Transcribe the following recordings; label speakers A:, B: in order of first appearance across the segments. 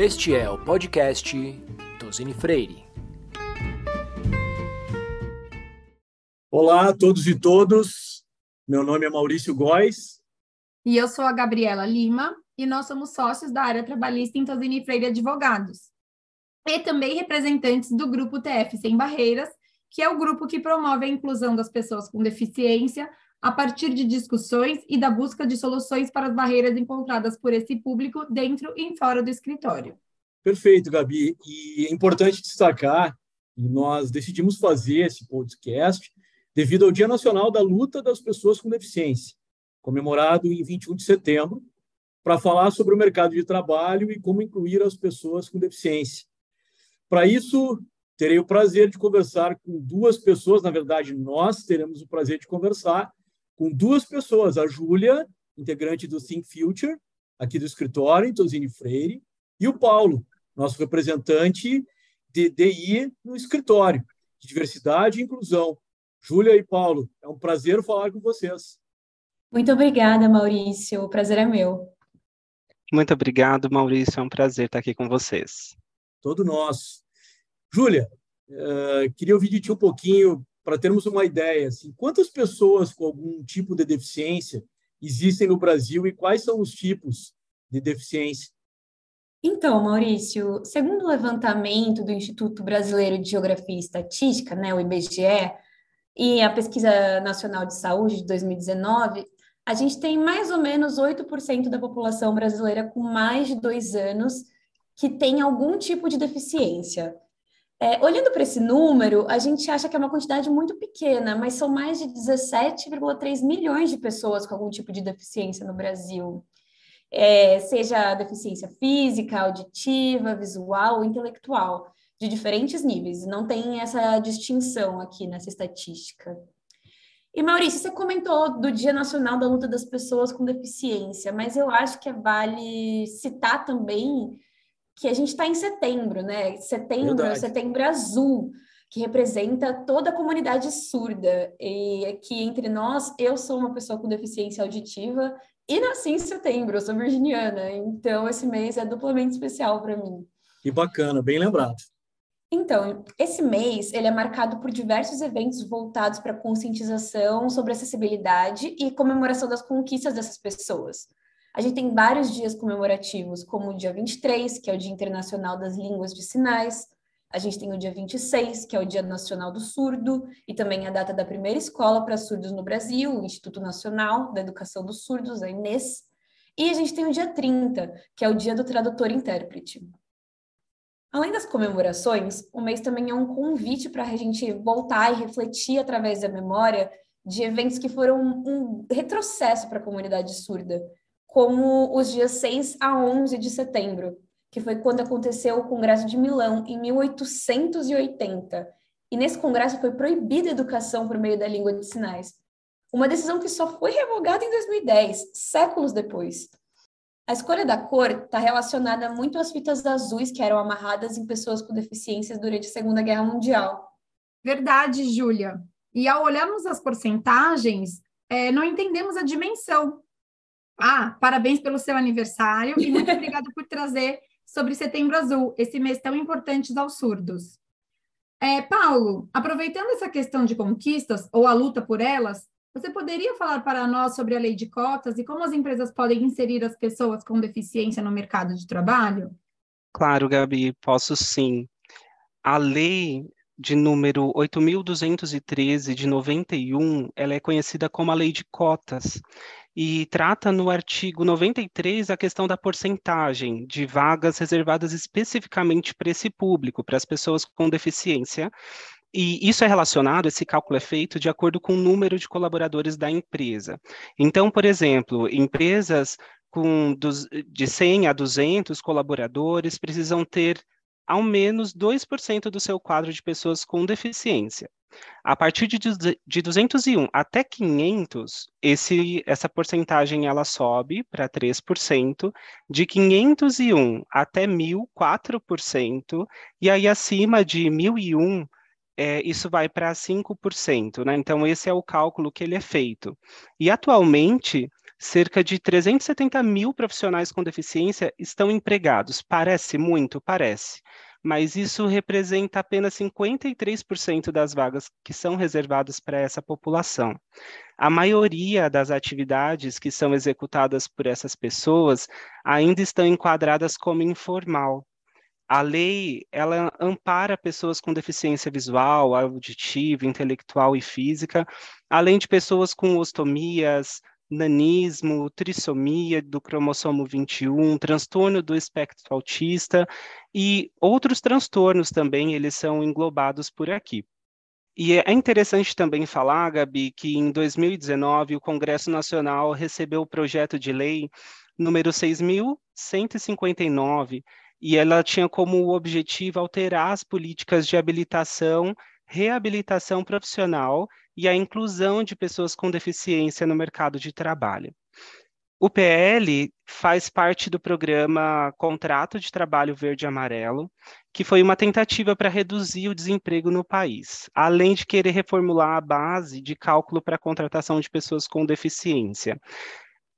A: Este é o podcast Tosini Freire.
B: Olá a todos e todas. Meu nome é Maurício Góes.
C: E eu sou a Gabriela Lima e nós somos sócios da área trabalhista em Tosini Freire Advogados. E também representantes do grupo TF Sem Barreiras, que é o grupo que promove a inclusão das pessoas com deficiência a partir de discussões e da busca de soluções para as barreiras encontradas por esse público dentro e fora do escritório.
B: Perfeito, Gabi. E é importante destacar que nós decidimos fazer esse podcast devido ao Dia Nacional da Luta das Pessoas com Deficiência, comemorado em 21 de setembro, para falar sobre o mercado de trabalho e como incluir as pessoas com deficiência. Para isso, terei o prazer de conversar com duas pessoas, na verdade, nós teremos o prazer de conversar com duas pessoas, a Júlia, integrante do Think Future, aqui do escritório, em Tosini Freire, e o Paulo, nosso representante de DI no escritório, de diversidade e inclusão. Júlia e Paulo, é um prazer falar com vocês.
D: Muito obrigada, Maurício. O prazer é meu.
E: Muito obrigado, Maurício. É um prazer estar aqui com vocês.
B: Todo nosso. Júlia, uh, queria ouvir de ti um pouquinho para termos uma ideia, assim, quantas pessoas com algum tipo de deficiência existem no Brasil e quais são os tipos de deficiência?
D: Então, Maurício, segundo o levantamento do Instituto Brasileiro de Geografia e Estatística, né, o IBGE, e a Pesquisa Nacional de Saúde de 2019, a gente tem mais ou menos 8% da população brasileira com mais de dois anos que tem algum tipo de deficiência. É, olhando para esse número, a gente acha que é uma quantidade muito pequena, mas são mais de 17,3 milhões de pessoas com algum tipo de deficiência no Brasil. É, seja deficiência física, auditiva, visual ou intelectual, de diferentes níveis. Não tem essa distinção aqui nessa estatística. E Maurício, você comentou do Dia Nacional da Luta das Pessoas com Deficiência, mas eu acho que vale citar também que a gente está em setembro, né? Setembro, Verdade. setembro azul, que representa toda a comunidade surda. E aqui entre nós, eu sou uma pessoa com deficiência auditiva e nasci em setembro, eu sou virginiana, então esse mês é duplamente especial para mim.
B: Que bacana, bem lembrado.
D: Então, esse mês ele é marcado por diversos eventos voltados para conscientização sobre acessibilidade e comemoração das conquistas dessas pessoas. A gente tem vários dias comemorativos, como o dia 23, que é o Dia Internacional das Línguas de Sinais. A gente tem o dia 26, que é o Dia Nacional do Surdo, e também a data da primeira escola para surdos no Brasil, o Instituto Nacional da Educação dos Surdos, a Inês. E a gente tem o dia 30, que é o Dia do Tradutor Intérprete. Além das comemorações, o mês também é um convite para a gente voltar e refletir através da memória de eventos que foram um retrocesso para a comunidade surda, como os dias 6 a 11 de setembro, que foi quando aconteceu o Congresso de Milão, em 1880. E nesse congresso foi proibida a educação por meio da língua de sinais. Uma decisão que só foi revogada em 2010, séculos depois. A escolha da cor está relacionada muito às fitas azuis que eram amarradas em pessoas com deficiências durante a Segunda Guerra Mundial.
C: Verdade, Júlia. E ao olharmos as porcentagens, é, não entendemos a dimensão ah, parabéns pelo seu aniversário e muito obrigada por trazer sobre Setembro Azul, esse mês tão importante aos surdos. É, Paulo, aproveitando essa questão de conquistas ou a luta por elas, você poderia falar para nós sobre a lei de cotas e como as empresas podem inserir as pessoas com deficiência no mercado de trabalho?
E: Claro, Gabi, posso sim. A lei de número 8.213 de 91, ela é conhecida como a lei de cotas e trata no artigo 93 a questão da porcentagem de vagas reservadas especificamente para esse público, para as pessoas com deficiência. E isso é relacionado, esse cálculo é feito de acordo com o número de colaboradores da empresa. Então, por exemplo, empresas com de 100 a 200 colaboradores precisam ter ao menos 2% do seu quadro de pessoas com deficiência. A partir de, de 201 até 500, esse, essa porcentagem ela sobe para 3%, de 501 até 1.000, 4%, e aí acima de 1.001, é, isso vai para 5%, né? Então, esse é o cálculo que ele é feito. E, atualmente, cerca de 370 mil profissionais com deficiência estão empregados. Parece muito? Parece. Mas isso representa apenas 53% das vagas que são reservadas para essa população. A maioria das atividades que são executadas por essas pessoas ainda estão enquadradas como informal, a lei ela ampara pessoas com deficiência visual, auditiva, intelectual e física, além de pessoas com ostomias, nanismo, trissomia do cromossomo 21, transtorno do espectro autista e outros transtornos também, eles são englobados por aqui. E é interessante também falar, Gabi, que em 2019 o Congresso Nacional recebeu o projeto de lei número 6.159, e ela tinha como objetivo alterar as políticas de habilitação, reabilitação profissional e a inclusão de pessoas com deficiência no mercado de trabalho. O PL faz parte do programa Contrato de Trabalho Verde Amarelo, que foi uma tentativa para reduzir o desemprego no país, além de querer reformular a base de cálculo para a contratação de pessoas com deficiência.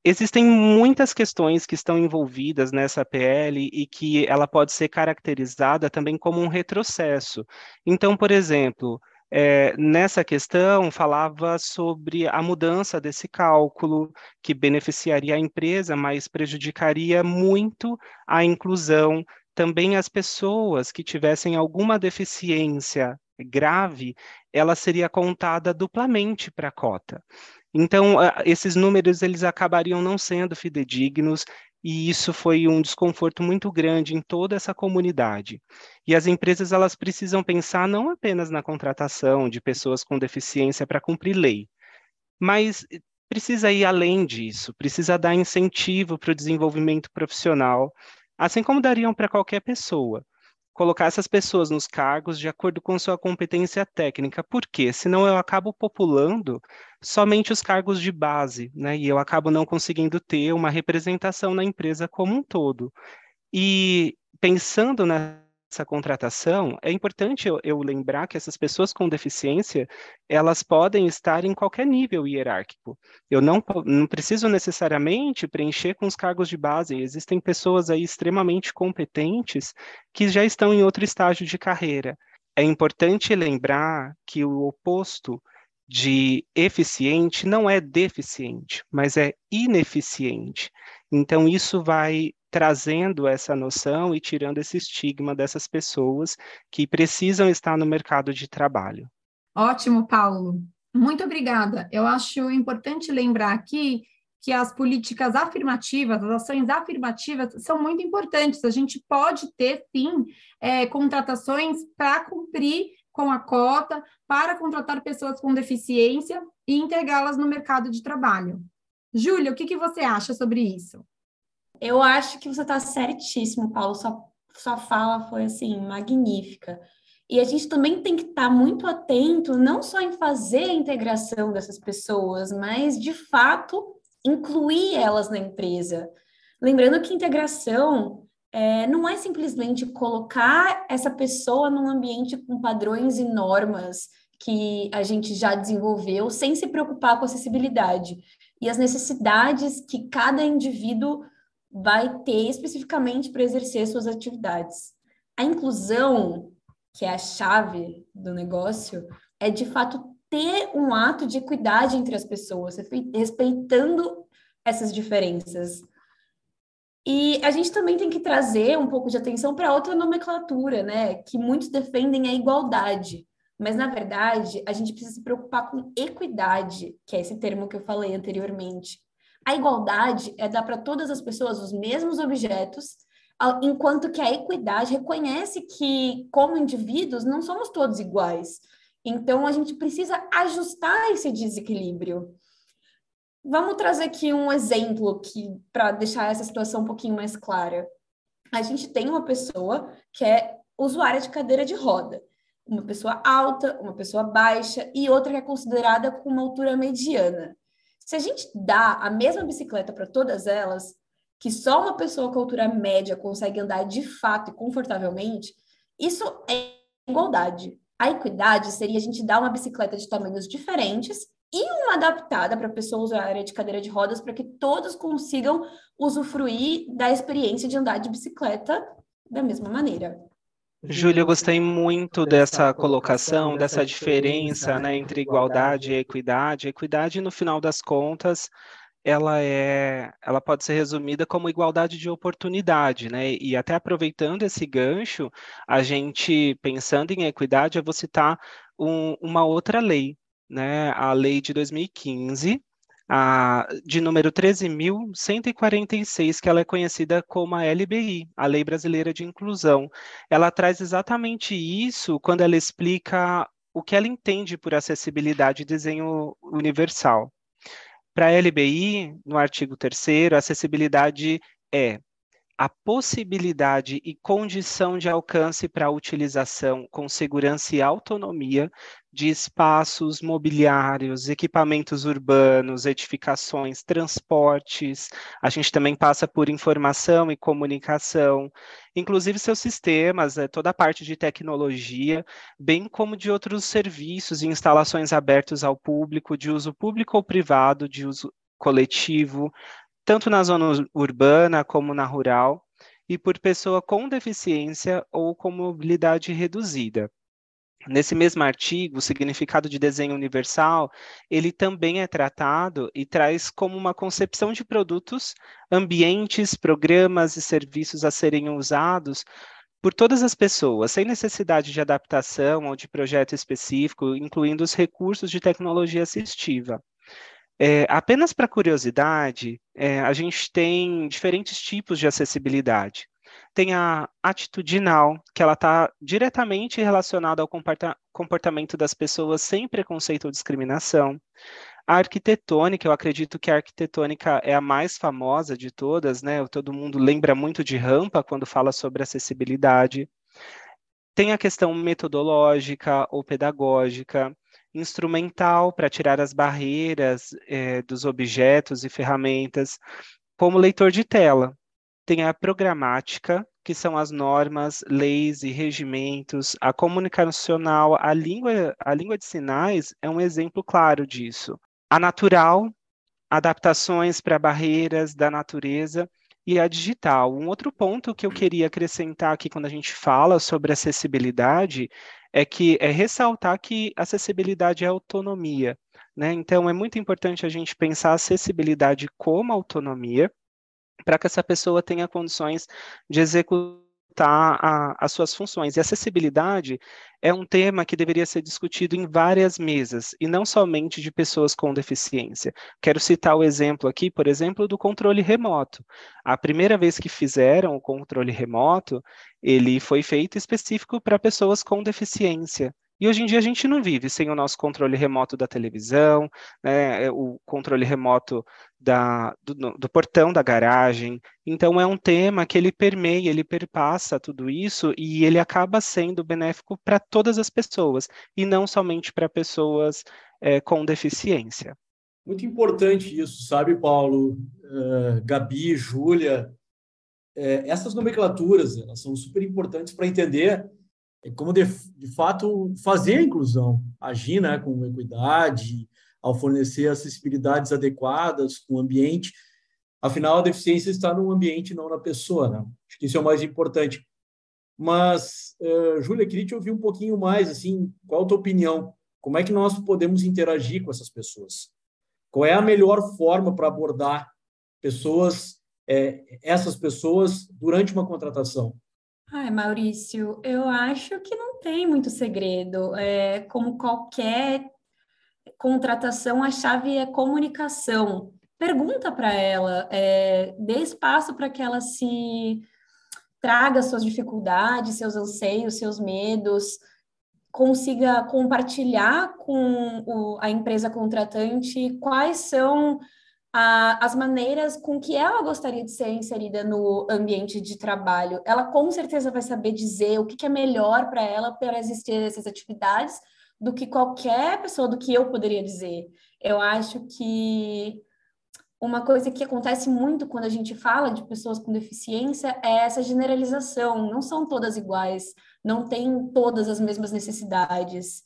E: Existem muitas questões que estão envolvidas nessa PL e que ela pode ser caracterizada também como um retrocesso. Então, por exemplo, é, nessa questão falava sobre a mudança desse cálculo, que beneficiaria a empresa, mas prejudicaria muito a inclusão. Também as pessoas que tivessem alguma deficiência grave, ela seria contada duplamente para a cota. Então, esses números eles acabariam não sendo fidedignos e isso foi um desconforto muito grande em toda essa comunidade. E as empresas elas precisam pensar não apenas na contratação de pessoas com deficiência para cumprir lei, mas precisa ir além disso, precisa dar incentivo para o desenvolvimento profissional, assim como dariam para qualquer pessoa colocar essas pessoas nos cargos de acordo com sua competência técnica. Por quê? Senão eu acabo populando somente os cargos de base, né? E eu acabo não conseguindo ter uma representação na empresa como um todo. E pensando na essa contratação, é importante eu, eu, lembrar que essas pessoas com deficiência, elas podem estar em qualquer nível hierárquico. Eu não, não preciso necessariamente preencher com os cargos de base. Existem pessoas aí extremamente competentes que já estão em outro estágio de carreira. É importante lembrar que o oposto de eficiente não é deficiente, mas é ineficiente. Então, isso vai trazendo essa noção e tirando esse estigma dessas pessoas que precisam estar no mercado de trabalho.
C: Ótimo, Paulo. Muito obrigada. Eu acho importante lembrar aqui que as políticas afirmativas, as ações afirmativas são muito importantes. A gente pode ter, sim, é, contratações para cumprir com a cota, para contratar pessoas com deficiência e integrá-las no mercado de trabalho. Júlia, o que, que você acha sobre isso?
D: Eu acho que você está certíssimo, Paulo. Sua, sua fala foi assim magnífica. E a gente também tem que estar tá muito atento, não só em fazer a integração dessas pessoas, mas de fato incluir elas na empresa. Lembrando que integração é, não é simplesmente colocar essa pessoa num ambiente com padrões e normas que a gente já desenvolveu, sem se preocupar com acessibilidade e as necessidades que cada indivíduo vai ter especificamente para exercer suas atividades. A inclusão, que é a chave do negócio, é de fato ter um ato de equidade entre as pessoas, respeitando essas diferenças. E a gente também tem que trazer um pouco de atenção para outra nomenclatura, né? Que muitos defendem a igualdade. Mas, na verdade, a gente precisa se preocupar com equidade, que é esse termo que eu falei anteriormente. A igualdade é dar para todas as pessoas os mesmos objetos, enquanto que a equidade reconhece que, como indivíduos, não somos todos iguais. Então, a gente precisa ajustar esse desequilíbrio. Vamos trazer aqui um exemplo para deixar essa situação um pouquinho mais clara. A gente tem uma pessoa que é usuária de cadeira de roda, uma pessoa alta, uma pessoa baixa e outra que é considerada com uma altura mediana. Se a gente dá a mesma bicicleta para todas elas, que só uma pessoa com altura média consegue andar de fato e confortavelmente, isso é igualdade. A equidade seria a gente dar uma bicicleta de tamanhos diferentes e uma adaptada para pessoas área de cadeira de rodas para que todos consigam usufruir da experiência de andar de bicicleta da mesma maneira.
E: Júlia, eu gostei muito dessa colocação, dessa diferença né, entre igualdade e equidade. equidade, no final das contas, ela é, ela pode ser resumida como igualdade de oportunidade, né? E até aproveitando esse gancho, a gente pensando em equidade, eu vou citar um, uma outra lei, né? A lei de 2015, a, de número 13.146, que ela é conhecida como a LBI, a Lei Brasileira de Inclusão. Ela traz exatamente isso quando ela explica o que ela entende por acessibilidade e desenho universal. Para a LBI, no artigo 3 acessibilidade é a possibilidade e condição de alcance para a utilização com segurança e autonomia de espaços mobiliários, equipamentos urbanos, edificações, transportes. A gente também passa por informação e comunicação, inclusive seus sistemas, né, toda a parte de tecnologia, bem como de outros serviços e instalações abertos ao público, de uso público ou privado, de uso coletivo, tanto na zona urbana como na rural, e por pessoa com deficiência ou com mobilidade reduzida. Nesse mesmo artigo, o significado de desenho universal, ele também é tratado e traz como uma concepção de produtos, ambientes, programas e serviços a serem usados por todas as pessoas, sem necessidade de adaptação ou de projeto específico, incluindo os recursos de tecnologia assistiva. É, apenas para curiosidade, é, a gente tem diferentes tipos de acessibilidade tem a atitudinal, que ela está diretamente relacionada ao comportamento das pessoas sem preconceito ou discriminação. A arquitetônica, eu acredito que a arquitetônica é a mais famosa de todas, né? Todo mundo lembra muito de rampa quando fala sobre acessibilidade. Tem a questão metodológica ou pedagógica, instrumental para tirar as barreiras é, dos objetos e ferramentas, como leitor de tela, tem a programática, que são as normas, leis e regimentos. A comunicacional, a língua, a língua de sinais é um exemplo claro disso. A natural, adaptações para barreiras da natureza e a digital. Um outro ponto que eu queria acrescentar aqui quando a gente fala sobre acessibilidade é que é ressaltar que acessibilidade é autonomia. Né? Então, é muito importante a gente pensar acessibilidade como autonomia, para que essa pessoa tenha condições de executar a, as suas funções. E acessibilidade é um tema que deveria ser discutido em várias mesas, e não somente de pessoas com deficiência. Quero citar o exemplo aqui, por exemplo, do controle remoto. A primeira vez que fizeram o controle remoto, ele foi feito específico para pessoas com deficiência. E hoje em dia a gente não vive sem o nosso controle remoto da televisão, né, é, o controle remoto da, do, do, portão da garagem. Então é um tema que ele permeia, ele perpassa tudo isso e ele acaba sendo benéfico para todas as pessoas e não somente para pessoas é, com deficiência.
B: Muito importante isso, sabe, Paulo, uh, Gabi, Júlia, é, essas nomenclaturas elas são super importantes para entender como de, de fato fazer a inclusão, agir né, com equidade, ao fornecer acessibilidades adequadas com o ambiente. Afinal, a deficiência está no ambiente, não na pessoa. Né? Acho que isso é o mais importante. Mas, uh, Júlia, queria te ouvir um pouquinho mais, assim, qual a tua opinião? Como é que nós podemos interagir com essas pessoas? Qual é a melhor forma para abordar pessoas, é, essas pessoas, durante uma contratação?
D: Ai, Maurício, eu acho que não tem muito segredo. É, como qualquer contratação, a chave é comunicação. Pergunta para ela, é, dê espaço para que ela se traga suas dificuldades, seus anseios, seus medos, consiga compartilhar com o, a empresa contratante quais são a, as maneiras com que ela gostaria de ser inserida no ambiente de trabalho. Ela com certeza vai saber dizer o que, que é melhor para ela para existir essas atividades do que qualquer pessoa, do que eu poderia dizer. Eu acho que uma coisa que acontece muito quando a gente fala de pessoas com deficiência é essa generalização. Não são todas iguais, não têm todas as mesmas necessidades.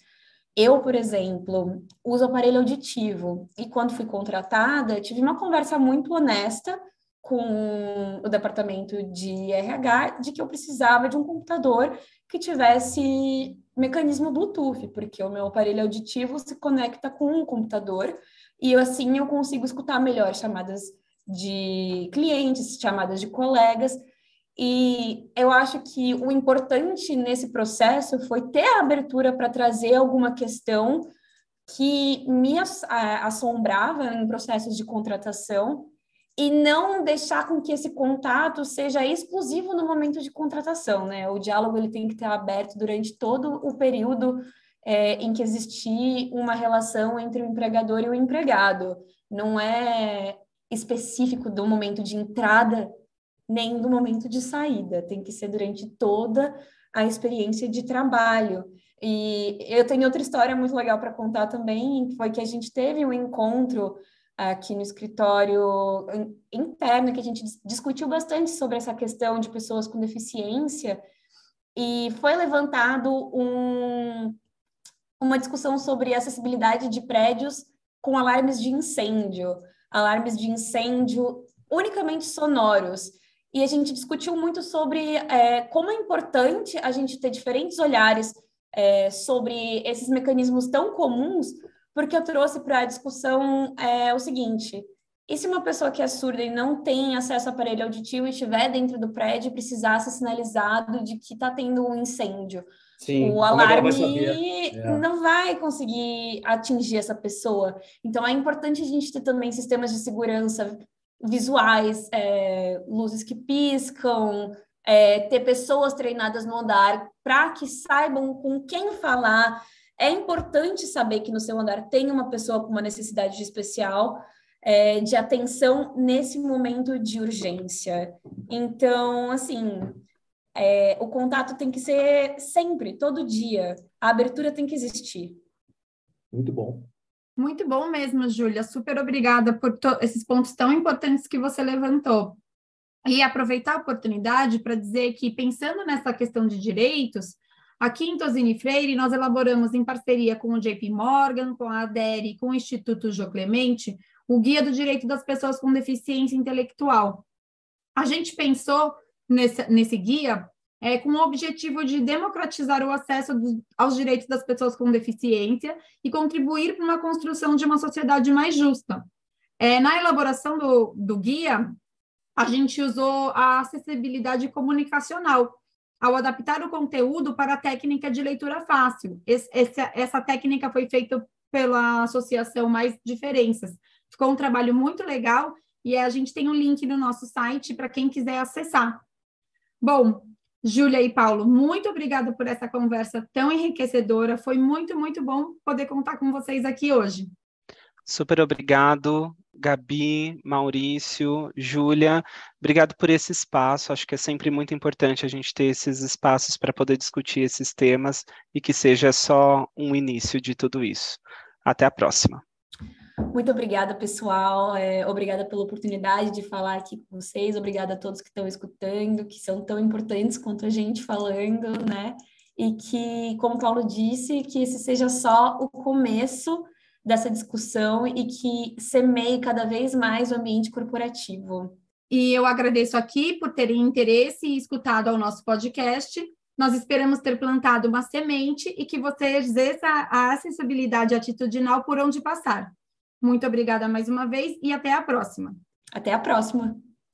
D: Eu, por exemplo, uso aparelho auditivo e quando fui contratada, tive uma conversa muito honesta com o departamento de RH de que eu precisava de um computador que tivesse mecanismo Bluetooth, porque o meu aparelho auditivo se conecta com um computador e assim eu consigo escutar melhor chamadas de clientes, chamadas de colegas. E eu acho que o importante nesse processo foi ter a abertura para trazer alguma questão que me assombrava em processos de contratação e não deixar com que esse contato seja exclusivo no momento de contratação, né? O diálogo ele tem que estar aberto durante todo o período é, em que existir uma relação entre o empregador e o empregado. Não é específico do momento de entrada nem do momento de saída, tem que ser durante toda a experiência de trabalho. E eu tenho outra história muito legal para contar também, foi que a gente teve um encontro aqui no escritório interno, que a gente discutiu bastante sobre essa questão de pessoas com deficiência, e foi levantado um, uma discussão sobre acessibilidade de prédios com alarmes de incêndio, alarmes de incêndio unicamente sonoros. E a gente discutiu muito sobre é, como é importante a gente ter diferentes olhares é, sobre esses mecanismos tão comuns, porque eu trouxe para a discussão é, o seguinte: e se uma pessoa que é surda e não tem acesso ao aparelho auditivo e estiver dentro do prédio e precisar ser sinalizado de que está tendo um incêndio? Sim, o alarme é. não vai conseguir atingir essa pessoa. Então, é importante a gente ter também sistemas de segurança visuais, é, luzes que piscam, é, ter pessoas treinadas no andar para que saibam com quem falar. É importante saber que no seu andar tem uma pessoa com uma necessidade especial é, de atenção nesse momento de urgência. Então, assim, é, o contato tem que ser sempre, todo dia. A abertura tem que existir.
B: Muito bom.
C: Muito bom mesmo, Júlia. Super obrigada por esses pontos tão importantes que você levantou. E aproveitar a oportunidade para dizer que, pensando nessa questão de direitos, aqui em Tosini Freire, nós elaboramos, em parceria com o JP Morgan, com a ADERE e com o Instituto Jô Clemente, o Guia do Direito das Pessoas com Deficiência Intelectual. A gente pensou nesse, nesse guia é, com o objetivo de democratizar o acesso aos direitos das pessoas com deficiência e contribuir para uma construção de uma sociedade mais justa. É, na elaboração do, do guia, a gente usou a acessibilidade comunicacional, ao adaptar o conteúdo para a técnica de leitura fácil. Esse, essa, essa técnica foi feita pela Associação Mais Diferenças. Ficou um trabalho muito legal e a gente tem um link no nosso site para quem quiser acessar. Bom, Júlia e Paulo, muito obrigada por essa conversa tão enriquecedora. Foi muito, muito bom poder contar com vocês aqui hoje.
E: Super obrigado, Gabi, Maurício, Júlia. Obrigado por esse espaço. Acho que é sempre muito importante a gente ter esses espaços para poder discutir esses temas e que seja só um início de tudo isso. Até a próxima.
D: Muito obrigada, pessoal. É, obrigada pela oportunidade de falar aqui com vocês. Obrigada a todos que estão escutando, que são tão importantes quanto a gente falando, né? E que, como o Paulo disse, que esse seja só o começo dessa discussão e que semeie cada vez mais o ambiente corporativo.
C: E eu agradeço aqui por terem interesse e escutado ao nosso podcast. Nós esperamos ter plantado uma semente e que você exerça a acessibilidade atitudinal por onde passar. Muito obrigada mais uma vez e até a próxima.
D: Até a próxima.